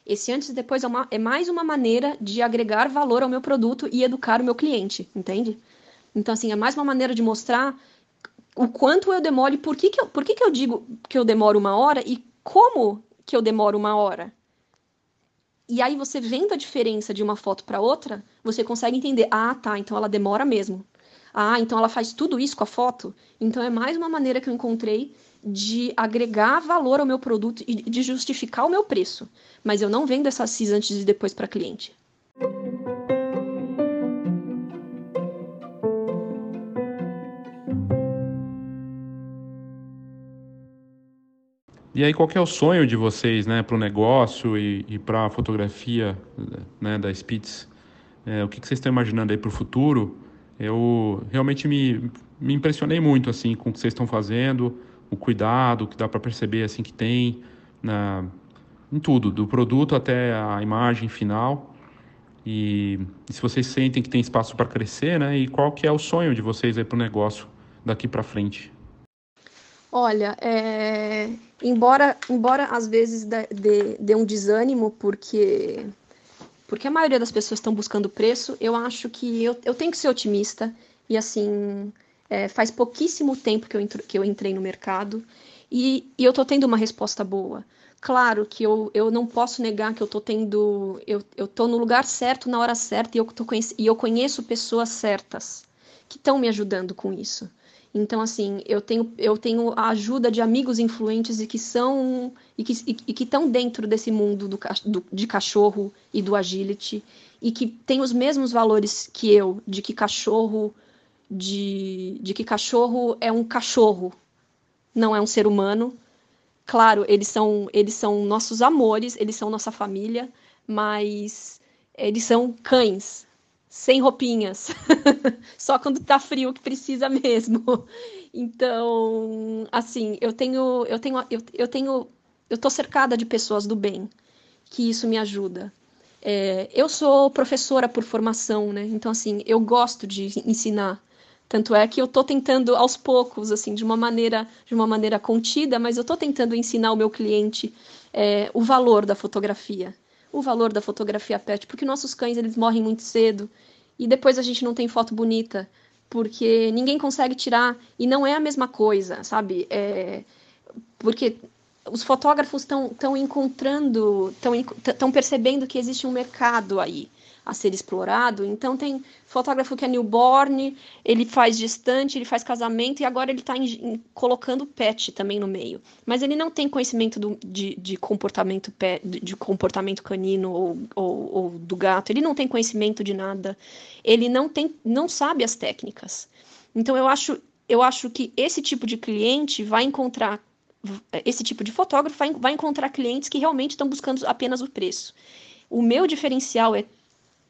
S4: Esse antes e depois é, uma, é, mais uma maneira de agregar valor ao meu produto e educar o meu cliente, entende? Então, assim, é mais uma maneira de mostrar o quanto eu demoro e por que, que, eu, por que, que eu digo que eu demoro uma hora e como que eu demoro uma hora. E aí, você vendo a diferença de uma foto para outra, você consegue entender: ah, tá, então ela demora mesmo. Ah, então ela faz tudo isso com a foto? Então é mais uma maneira que eu encontrei de agregar valor ao meu produto e de justificar o meu preço. Mas eu não vendo essas CIS antes e depois para cliente.
S2: E aí, qual é o sonho de vocês, né, para o negócio e, e para a fotografia, né, da Spitz? É, o que, que vocês estão imaginando aí para o futuro? Eu realmente me, me impressionei muito assim com o que vocês estão fazendo, o cuidado que dá para perceber assim que tem na, em tudo, do produto até a imagem final. E, e se vocês sentem que tem espaço para crescer, né? E qual que é o sonho de vocês aí para o negócio daqui para frente?
S4: Olha, é... embora, embora às vezes dê, dê um desânimo, porque porque a maioria das pessoas estão buscando preço, eu acho que eu, eu tenho que ser otimista. E assim, é, faz pouquíssimo tempo que eu, entro, que eu entrei no mercado e, e eu estou tendo uma resposta boa. Claro que eu, eu não posso negar que eu estou tendo. Eu, tô no lugar certo, na hora certa, e eu, tô, e eu conheço pessoas certas que estão me ajudando com isso. Então, assim, eu tenho, eu tenho a ajuda de amigos influentes e que são e que e, estão dentro desse mundo do, do, de cachorro e do agility e que tem os mesmos valores que eu, de que cachorro de, de que cachorro é um cachorro, não é um ser humano. Claro, eles são eles são nossos amores, eles são nossa família, mas eles são cães, sem roupinhas, só quando tá frio que precisa mesmo. Então, assim, eu tenho, eu tenho, eu, eu tenho, eu tô cercada de pessoas do bem, que isso me ajuda. É, eu sou professora por formação, né? Então, assim, eu gosto de ensinar. Tanto é que eu tô tentando aos poucos, assim, de uma maneira, de uma maneira contida, mas eu tô tentando ensinar o meu cliente é, o valor da fotografia o valor da fotografia pet, porque nossos cães eles morrem muito cedo e depois a gente não tem foto bonita, porque ninguém consegue tirar e não é a mesma coisa, sabe? É, porque os fotógrafos estão encontrando, estão percebendo que existe um mercado aí a ser explorado. Então tem fotógrafo que é newborn, ele faz distante, ele faz casamento e agora ele está colocando pet também no meio. Mas ele não tem conhecimento do, de, de, comportamento pet, de comportamento canino ou, ou, ou, do gato. Ele não tem conhecimento de nada. Ele não tem, não sabe as técnicas. Então eu acho, eu acho que esse tipo de cliente vai encontrar esse tipo de fotógrafo vai, vai encontrar clientes que realmente estão buscando apenas o preço. O meu diferencial é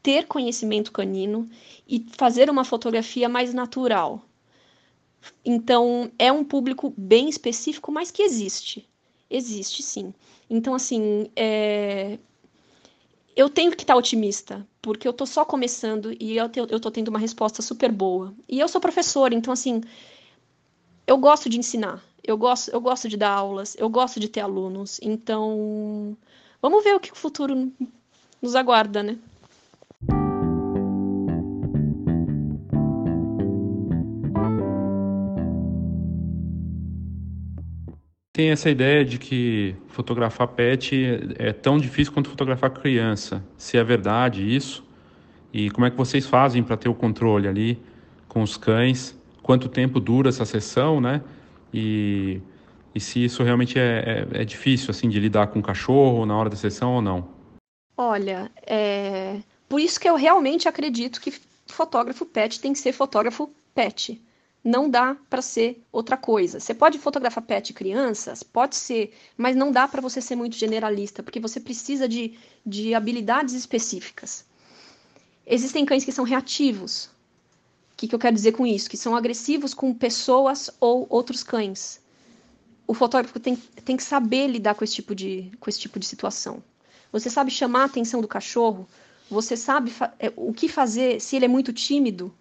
S4: ter conhecimento canino e fazer uma fotografia mais natural. Então, é um público bem específico, mas que existe. Existe, sim. Então, assim, é... eu tenho que estar otimista, porque eu estou só começando e eu, estou tendo uma resposta super boa. E eu sou professora, então, assim, eu gosto de ensinar, eu gosto, eu gosto de dar aulas, eu gosto de ter alunos. Então, vamos ver o que o futuro nos aguarda, né?
S2: Tem essa ideia de que fotografar pet é tão difícil quanto fotografar criança. Se é verdade isso? E como é que vocês fazem para ter o controle ali com os cães? Quanto tempo dura essa sessão, né? E, e se isso realmente é, é, é difícil, assim, de lidar com o cachorro na hora da sessão ou não?
S4: Olha, é... por isso que eu realmente acredito que fotógrafo pet tem que ser fotógrafo pet não dá para ser outra coisa. Você pode fotografar pet crianças? Pode ser, mas não dá para você ser muito generalista, porque você precisa de, de habilidades específicas. Existem cães que são reativos. O que, que eu quero dizer com isso? Que são agressivos com pessoas ou outros cães. O fotógrafo tem, tem que saber lidar com esse, tipo de, com esse tipo de situação. Você sabe chamar a atenção do cachorro, você sabe é, o que fazer se ele é muito tímido,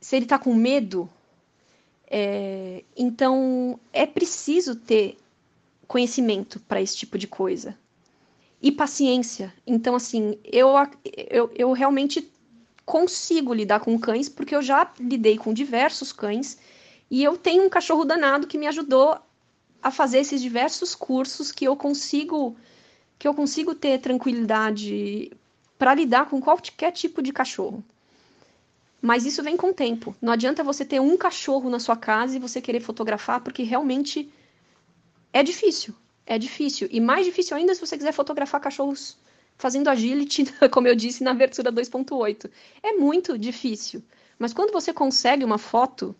S4: se ele está com medo, é, então é preciso ter conhecimento para esse tipo de coisa e paciência. Então, assim, eu, eu, eu realmente consigo lidar com cães porque eu já lidei com diversos cães e eu tenho um cachorro danado que me ajudou a fazer esses diversos cursos que eu consigo que eu consigo ter tranquilidade para lidar com qualquer tipo de cachorro. Mas isso vem com o tempo. Não adianta você ter um cachorro na sua casa e você querer fotografar, porque realmente é difícil. É difícil. E mais difícil ainda se você quiser fotografar cachorros fazendo agility, como eu disse na abertura 2.8. É muito difícil. Mas quando você consegue uma foto,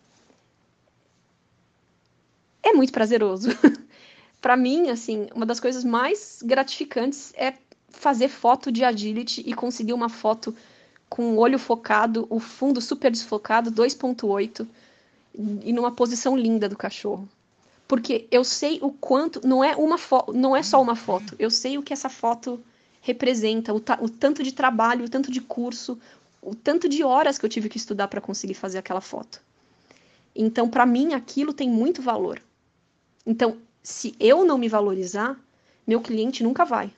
S4: é muito prazeroso. Para mim, assim, uma das coisas mais gratificantes é fazer foto de agility e conseguir uma foto com o olho focado, o fundo super desfocado, 2.8, e numa posição linda do cachorro. Porque eu sei o quanto, não é uma não é só uma foto, eu sei o que essa foto representa, o, o tanto de trabalho, o tanto de curso, o tanto de horas que eu tive que estudar para conseguir fazer aquela foto. Então, para mim, aquilo tem muito valor. Então, se eu não me valorizar, meu cliente nunca vai.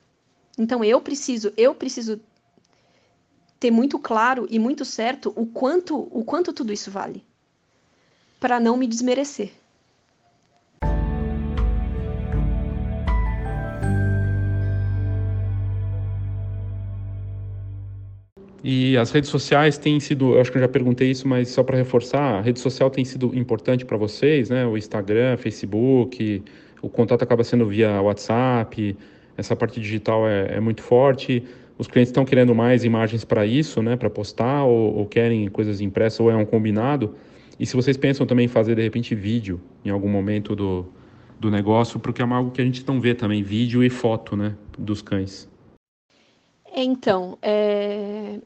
S4: Então, eu preciso, eu preciso ter muito claro e muito certo o quanto, o quanto tudo isso vale, para não me desmerecer.
S2: E as redes sociais têm sido, eu acho que eu já perguntei isso, mas só para reforçar, a rede social tem sido importante para vocês, né? O Instagram, Facebook, o contato acaba sendo via WhatsApp, essa parte digital é, é muito forte os clientes estão querendo mais imagens para isso, né, para postar, ou, ou, querem coisas impressas, ou é um combinado. E se vocês pensam também em fazer, de repente, vídeo em algum momento do, do negócio, porque é algo que a gente não vê também, vídeo e foto, né, dos cães.
S4: Então, é...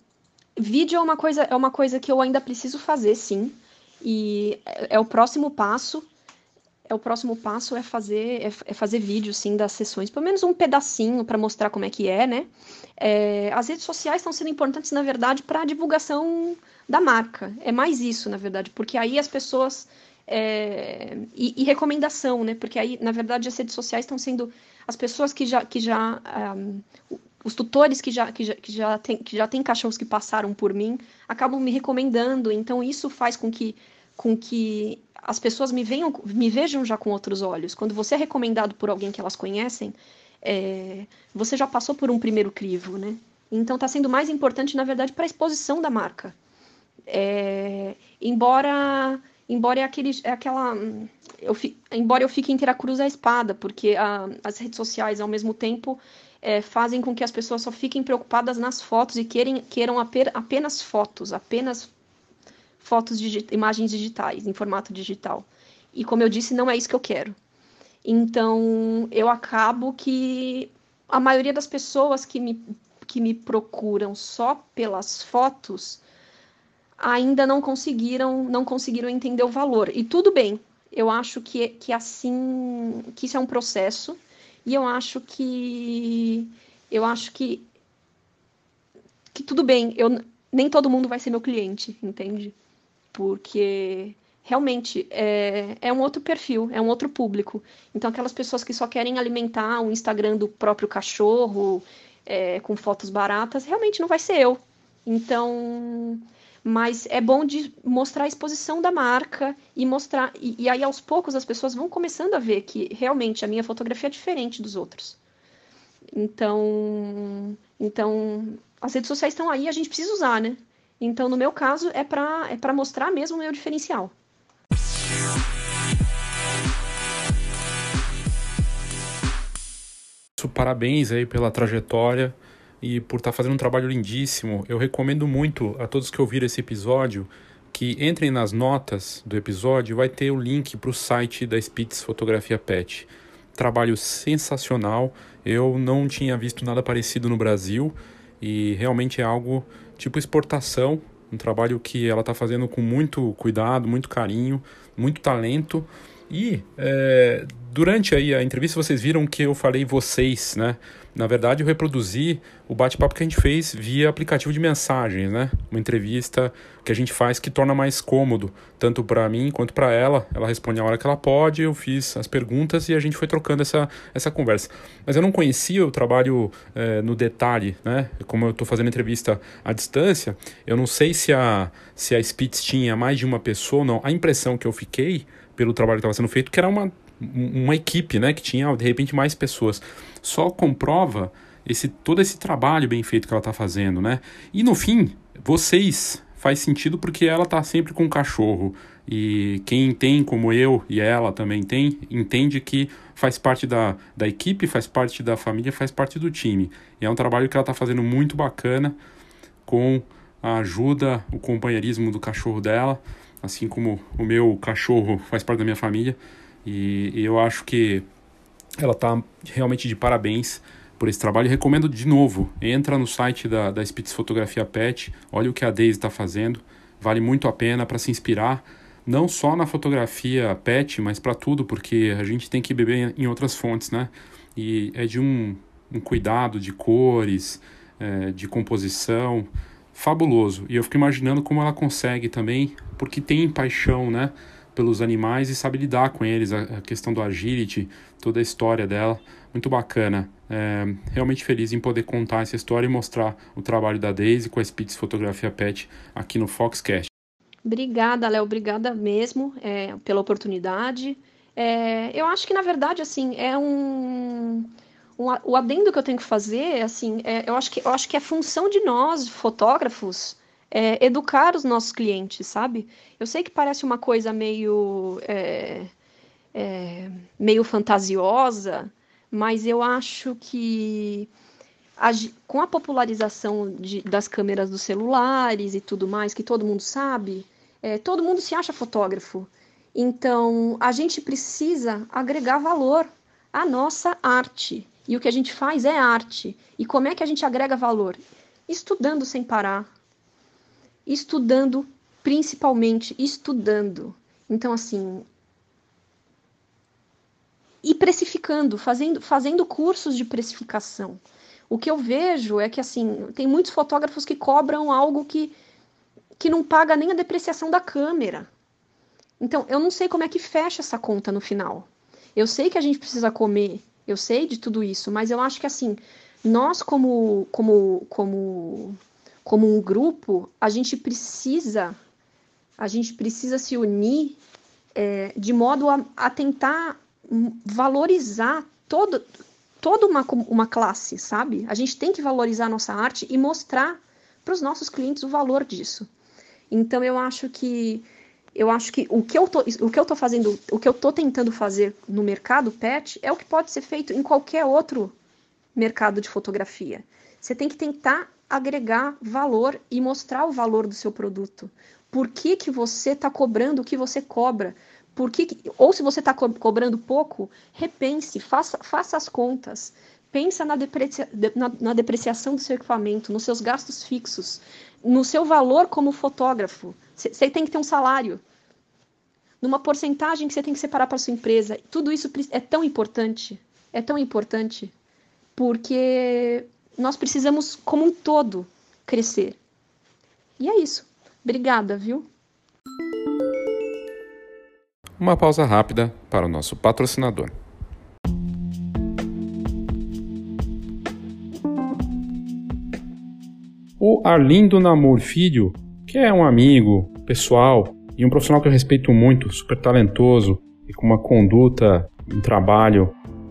S4: vídeo é uma, coisa, é uma coisa que eu ainda preciso fazer, sim. E é, é o próximo passo é o próximo passo é fazer é, é, fazer vídeo sim das sessões, pelo menos um pedacinho para mostrar como é que é, né? É, as redes sociais estão sendo importantes na verdade para a divulgação da marca. É mais isso na verdade, porque aí as pessoas é, e, e, recomendação, né? Porque aí na verdade as redes sociais estão sendo as pessoas que já que já um, os tutores que já, que, já, que, já tem, que já tem cachorros que passaram por mim acabam me recomendando, então isso faz com que, com que as pessoas me, venham, me vejam já com outros olhos. Quando você é recomendado por alguém que elas conhecem, é, você já passou por um primeiro crivo, né? Então está sendo mais importante, na verdade, para a exposição da marca. É, embora embora é, aquele, é aquela eu fi, embora eu fique inteira cruz à espada porque a, as redes sociais ao mesmo tempo é, fazem com que as pessoas só fiquem preocupadas nas fotos e querem, queiram apenas fotos apenas fotos digi imagens digitais em formato digital e como eu disse não é isso que eu quero então eu acabo que a maioria das pessoas que me que me procuram só pelas fotos ainda não conseguiram não conseguiram entender o valor. E tudo bem. Eu acho que, que assim que isso é um processo e eu acho que eu acho que que tudo bem. Eu nem todo mundo vai ser meu cliente, entende? Porque realmente é, é um outro perfil, é um outro público. Então, aquelas pessoas que só querem alimentar o Instagram do próprio cachorro é, com fotos baratas, realmente não vai ser eu. Então, mas é bom de mostrar a exposição da marca e mostrar. E, e, aí, aos poucos, as pessoas vão começando a ver que realmente a minha fotografia é diferente dos outros. Então, então as redes sociais estão aí, a gente precisa usar, né? Então, no meu caso, é para é mostrar mesmo o meu diferencial.
S2: Parabéns aí pela trajetória e por estar tá fazendo um trabalho lindíssimo. Eu recomendo muito a todos que ouviram esse episódio que entrem nas notas do episódio, vai ter o link para o site da Spitz Fotografia Pet. Trabalho sensacional. Eu não tinha visto nada parecido no Brasil e realmente é algo tipo exportação, um trabalho que ela está fazendo com muito cuidado, muito carinho, muito talento. E é, durante aí a entrevista vocês viram que eu falei vocês, né? Na verdade, eu reproduzi o bate-papo que a gente fez via aplicativo de mensagens, né? Uma entrevista que a gente faz que torna mais cômodo, tanto para mim quanto para ela. Ela responde a hora que ela pode, eu fiz as perguntas e a gente foi trocando essa, essa conversa. Mas eu não conhecia o trabalho é, no detalhe, né? Como eu estou fazendo entrevista à distância, eu não sei se a, se a Spitz tinha mais de uma pessoa ou não. A impressão que eu fiquei pelo trabalho que estava sendo feito, que era uma uma equipe, né, que tinha de repente mais pessoas. Só comprova esse todo esse trabalho bem feito que ela está fazendo, né? E no fim, vocês faz sentido porque ela está sempre com o cachorro e quem tem como eu e ela também tem entende que faz parte da, da equipe, faz parte da família, faz parte do time. E é um trabalho que ela está fazendo muito bacana com a ajuda, o companheirismo do cachorro dela, assim como o meu cachorro faz parte da minha família. E, e eu acho que ela está realmente de parabéns por esse trabalho. recomendo de novo, entra no site da, da Spitz Fotografia Pet, olha o que a Daisy está fazendo, vale muito a pena para se inspirar, não só na fotografia pet, mas para tudo, porque a gente tem que beber em outras fontes, né? E é de um, um cuidado de cores, é, de composição, fabuloso. E eu fico imaginando como ela consegue também, porque tem paixão, né? pelos animais e sabe lidar com eles, a, questão do agility, toda a história dela, muito bacana. É, realmente feliz em poder contar essa história e mostrar o trabalho da Daisy com a Spitz Fotografia Pet aqui no Foxcast.
S4: Obrigada, Léo, obrigada mesmo é, pela oportunidade. É, eu acho que, na verdade, assim, é um, um, o adendo que eu tenho que fazer, assim, é, eu, acho que, eu acho que é função de nós, fotógrafos, é, educar os nossos clientes, sabe? Eu sei que parece uma coisa meio, é, é, meio fantasiosa, mas eu acho que a, com a popularização de, das câmeras dos celulares e tudo mais, que todo mundo sabe, é, todo mundo se acha fotógrafo. Então, a gente precisa agregar valor à nossa arte. E o que a gente faz é arte. E como é que a gente agrega valor? Estudando sem parar, estudando, principalmente estudando. Então, assim. E precificando, fazendo, fazendo cursos de precificação. O que eu vejo é que, assim, tem muitos fotógrafos que cobram algo que, que não paga nem a depreciação da câmera. Então, eu não sei como é que fecha essa conta no final. Eu sei que a gente precisa comer, eu sei de tudo isso, mas eu acho que, assim, nós como, como, como como um grupo, a gente precisa a gente precisa se unir é, de modo a, a, tentar valorizar todo, toda uma, uma classe, sabe? A gente tem que valorizar a nossa arte e mostrar para os nossos clientes o valor disso. Então eu acho que eu acho que o que eu tô, o que eu tô fazendo, o que eu tô tentando fazer no mercado pet é o que pode ser feito em qualquer outro mercado de fotografia. Você tem que tentar agregar valor e mostrar o valor do seu produto. Por que, que você está cobrando o que você cobra? Por que, ou se você está co cobrando pouco, repense, faça, faça as contas. Pensa na, deprecia, na, na depreciação do seu equipamento, nos seus gastos fixos, no seu valor como fotógrafo. Você tem que ter um salário. Numa porcentagem que você tem que separar para sua empresa. Tudo isso é tão importante. É tão importante. Porque nós precisamos, como um todo, crescer. E é isso. Obrigada, viu?
S2: Uma pausa rápida para o nosso patrocinador. O Arlindo Namor Filho, que é um amigo pessoal e um profissional que eu respeito muito, super talentoso e com uma conduta, um trabalho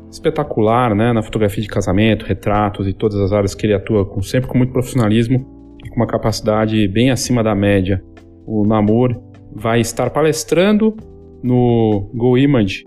S2: espetacular, né, na fotografia de casamento, retratos e todas as áreas que ele atua, com, sempre com muito profissionalismo e com uma capacidade bem acima da média. O Namor vai estar palestrando no Go Image,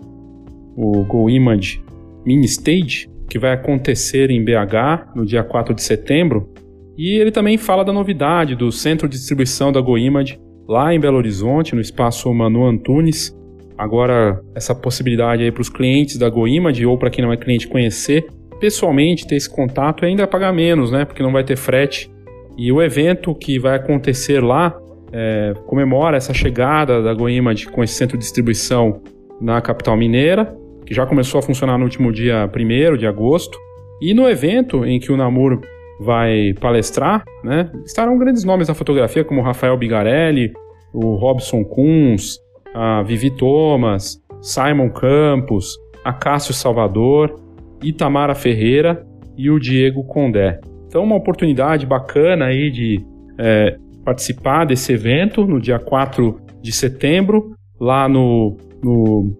S2: o Go Image Mini Stage, que vai acontecer em BH no dia 4 de setembro. E ele também fala da novidade do centro de distribuição da Go Image lá em Belo Horizonte, no espaço Manu Antunes. Agora, essa possibilidade aí para os clientes da Go Image ou para quem não é cliente conhecer pessoalmente, ter esse contato e ainda pagar menos, né? Porque não vai ter frete. E o evento que vai acontecer lá é, comemora essa chegada da GoImage com esse centro de distribuição na capital mineira, que já começou a funcionar no último dia 1 de agosto. E no evento em que o Namur vai palestrar, né, estarão grandes nomes da fotografia, como Rafael Bigarelli, o Robson Kunz, a Vivi Thomas, Simon Campos, a Cássio Salvador, Itamara Ferreira e o Diego Condé. Então, uma oportunidade bacana aí de é, participar desse evento no dia 4 de setembro, lá no, no,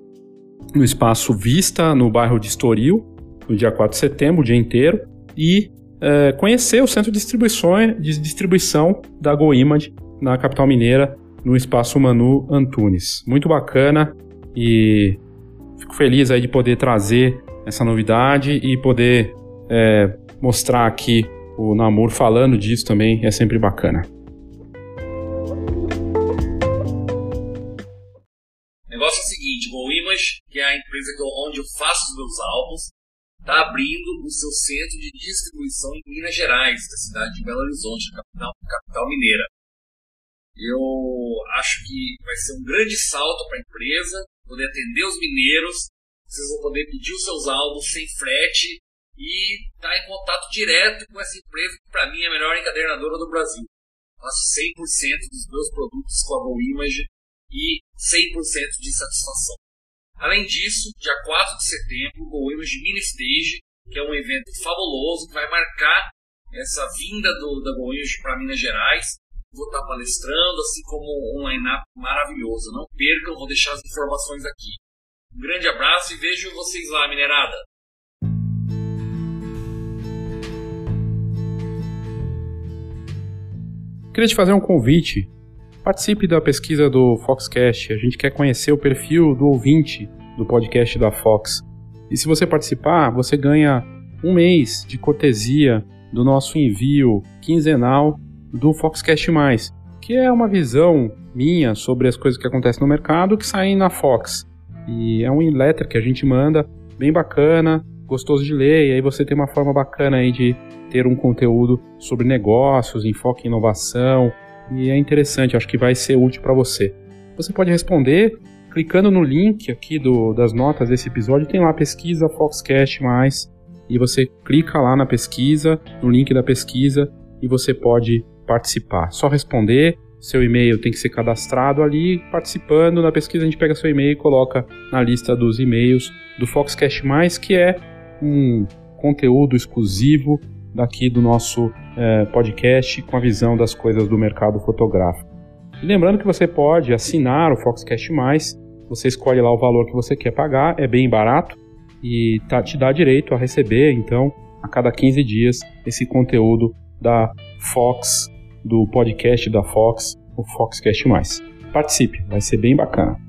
S2: no Espaço Vista, no bairro de Estoril, no dia 4 de setembro, o dia inteiro, e é, conhecer o centro de distribuição, de distribuição da GoImage na capital mineira, no Espaço Manu Antunes. Muito bacana e fico feliz aí de poder trazer essa novidade e poder é, mostrar aqui o Namor falando disso também é sempre bacana.
S5: negócio é o seguinte, o Image, que é a empresa onde eu faço os meus álbuns, está abrindo o seu centro de distribuição em Minas Gerais, da cidade de Belo Horizonte, capital, capital mineira. Eu acho que vai ser um grande salto para a empresa, poder atender os mineiros, vocês vão poder pedir os seus álbuns sem frete e estar tá em contato direto com essa empresa que para mim é a melhor encadernadora do Brasil. Faço 100% dos meus produtos com a Go Image e 100% de satisfação. Além disso, dia 4 de setembro, o Image Mini Stage, que é um evento fabuloso que vai marcar essa vinda do, da Go Image para Minas Gerais. Vou estar palestrando, assim como um line-up maravilhoso. Não percam, vou deixar as informações aqui. Um grande abraço e vejo vocês lá, minerada!
S2: Queria te fazer um convite Participe da pesquisa do Foxcast. A gente quer conhecer o perfil do ouvinte do podcast da Fox. E se você participar, você ganha um mês de cortesia do nosso envio quinzenal do Foxcast Mais, que é uma visão minha sobre as coisas que acontecem no mercado que saem na Fox. E é um letter que a gente manda, bem bacana, gostoso de ler, e aí você tem uma forma bacana aí de ter um conteúdo sobre negócios, enfoque em inovação, e é interessante, acho que vai ser útil para você. Você pode responder clicando no link aqui do, das notas desse episódio, tem lá pesquisa Foxcast mais e você clica lá na pesquisa, no link da pesquisa e você pode participar. Só responder, seu e-mail tem que ser cadastrado ali, participando na pesquisa a gente pega seu e-mail e coloca na lista dos e-mails do Foxcast mais, que é um conteúdo exclusivo daqui do nosso é, podcast com a visão das coisas do mercado fotográfico. E lembrando que você pode assinar o Foxcast Mais Você escolhe lá o valor que você quer pagar, é bem barato e tá, te dá direito a receber, então, a cada 15 dias, esse conteúdo da Fox, do podcast da Fox, o Foxcast+. Participe, vai ser bem bacana.